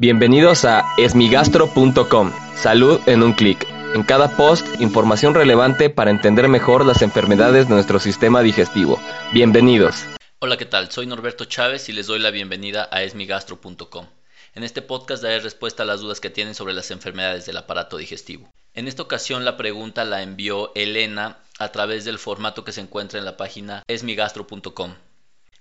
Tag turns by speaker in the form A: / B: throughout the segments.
A: Bienvenidos a esmigastro.com. Salud en un clic. En cada post, información relevante para entender mejor las enfermedades de nuestro sistema digestivo. Bienvenidos.
B: Hola, ¿qué tal? Soy Norberto Chávez y les doy la bienvenida a esmigastro.com. En este podcast daré respuesta a las dudas que tienen sobre las enfermedades del aparato digestivo. En esta ocasión la pregunta la envió Elena a través del formato que se encuentra en la página esmigastro.com.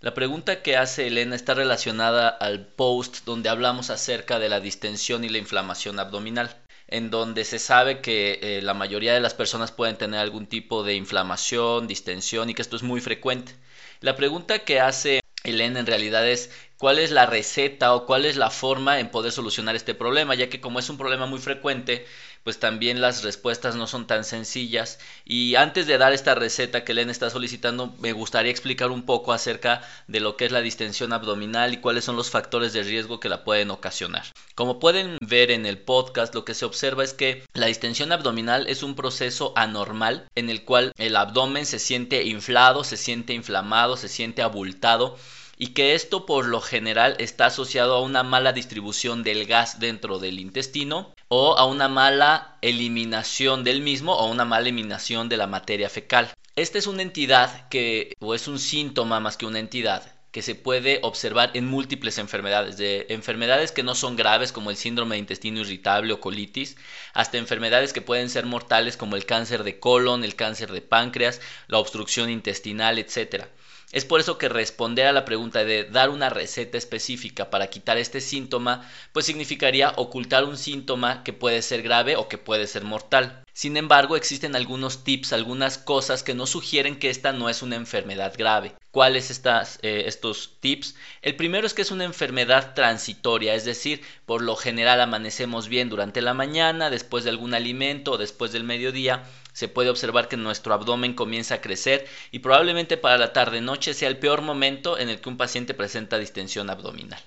B: La pregunta que hace Elena está relacionada al post donde hablamos acerca de la distensión y la inflamación abdominal, en donde se sabe que eh, la mayoría de las personas pueden tener algún tipo de inflamación, distensión y que esto es muy frecuente. La pregunta que hace Elena en realidad es cuál es la receta o cuál es la forma en poder solucionar este problema, ya que como es un problema muy frecuente, pues también las respuestas no son tan sencillas. Y antes de dar esta receta que Elena está solicitando, me gustaría explicar un poco acerca de lo que es la distensión abdominal y cuáles son los factores de riesgo que la pueden ocasionar. Como pueden ver en el podcast, lo que se observa es que la distensión abdominal es un proceso anormal en el cual el abdomen se siente inflado, se siente inflamado, se siente abultado y que esto por lo general está asociado a una mala distribución del gas dentro del intestino o a una mala eliminación del mismo o una mala eliminación de la materia fecal. Esta es una entidad que, o es un síntoma más que una entidad, que se puede observar en múltiples enfermedades, de enfermedades que no son graves como el síndrome de intestino irritable o colitis, hasta enfermedades que pueden ser mortales como el cáncer de colon, el cáncer de páncreas, la obstrucción intestinal, etc. Es por eso que responder a la pregunta de dar una receta específica para quitar este síntoma, pues significaría ocultar un síntoma que puede ser grave o que puede ser mortal. Sin embargo, existen algunos tips, algunas cosas que nos sugieren que esta no es una enfermedad grave. ¿Cuáles estas, eh, estos tips? El primero es que es una enfermedad transitoria, es decir, por lo general amanecemos bien durante la mañana, después de algún alimento o después del mediodía, se puede observar que nuestro abdomen comienza a crecer y probablemente para la tarde-noche sea el peor momento en el que un paciente presenta distensión abdominal.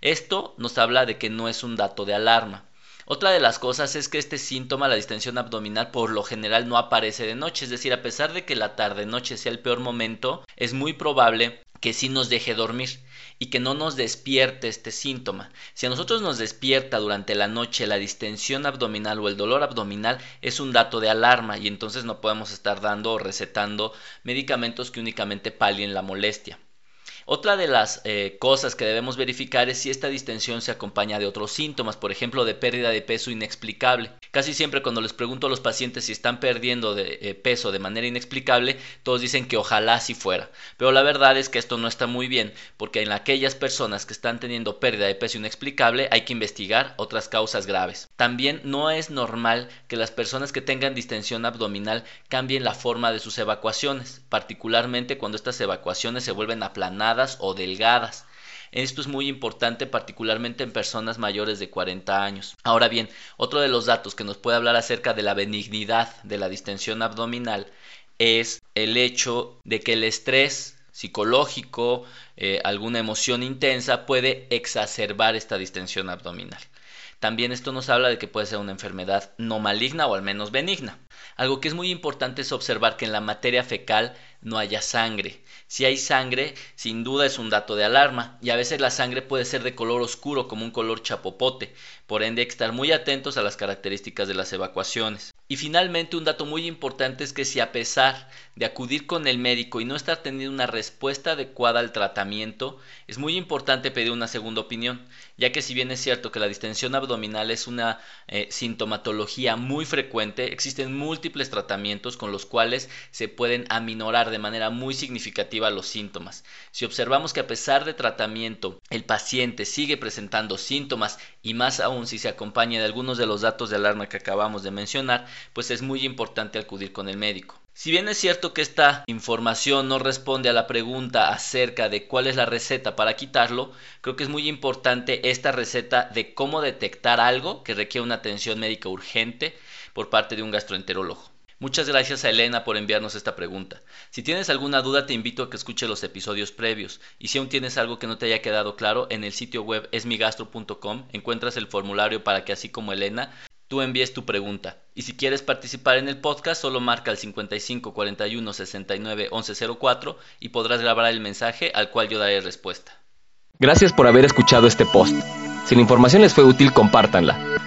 B: Esto nos habla de que no es un dato de alarma. Otra de las cosas es que este síntoma, la distensión abdominal, por lo general no aparece de noche, es decir, a pesar de que la tarde-noche sea el peor momento, es muy probable que sí nos deje dormir y que no nos despierte este síntoma. Si a nosotros nos despierta durante la noche la distensión abdominal o el dolor abdominal, es un dato de alarma y entonces no podemos estar dando o recetando medicamentos que únicamente palien la molestia. Otra de las eh, cosas que debemos verificar es si esta distensión se acompaña de otros síntomas, por ejemplo, de pérdida de peso inexplicable. Casi siempre cuando les pregunto a los pacientes si están perdiendo de, eh, peso de manera inexplicable, todos dicen que ojalá así fuera. Pero la verdad es que esto no está muy bien, porque en aquellas personas que están teniendo pérdida de peso inexplicable hay que investigar otras causas graves. También no es normal que las personas que tengan distensión abdominal cambien la forma de sus evacuaciones, particularmente cuando estas evacuaciones se vuelven aplanadas o delgadas. Esto es muy importante particularmente en personas mayores de 40 años. Ahora bien, otro de los datos que nos puede hablar acerca de la benignidad de la distensión abdominal es el hecho de que el estrés psicológico, eh, alguna emoción intensa puede exacerbar esta distensión abdominal. También esto nos habla de que puede ser una enfermedad no maligna o al menos benigna. Algo que es muy importante es observar que en la materia fecal no haya sangre. Si hay sangre, sin duda es un dato de alarma, y a veces la sangre puede ser de color oscuro como un color chapopote, por ende hay que estar muy atentos a las características de las evacuaciones. Y finalmente un dato muy importante es que si a pesar de acudir con el médico y no estar teniendo una respuesta adecuada al tratamiento, es muy importante pedir una segunda opinión, ya que si bien es cierto que la distensión abdominal es una eh, sintomatología muy frecuente, existen múltiples tratamientos con los cuales se pueden aminorar de manera muy significativa los síntomas. Si observamos que a pesar de tratamiento el paciente sigue presentando síntomas y más aún si se acompaña de algunos de los datos de alarma que acabamos de mencionar, pues es muy importante acudir con el médico. Si bien es cierto que esta información no responde a la pregunta acerca de cuál es la receta para quitarlo, creo que es muy importante esta receta de cómo detectar algo que requiere una atención médica urgente por parte de un gastroenterólogo. Muchas gracias a Elena por enviarnos esta pregunta. Si tienes alguna duda te invito a que escuche los episodios previos y si aún tienes algo que no te haya quedado claro, en el sitio web esmigastro.com encuentras el formulario para que así como Elena tú envíes tu pregunta. Y si quieres participar en el podcast, solo marca el 55 41 69 11 04 y podrás grabar el mensaje al cual yo daré respuesta.
A: Gracias por haber escuchado este post. Si la información les fue útil, compártanla.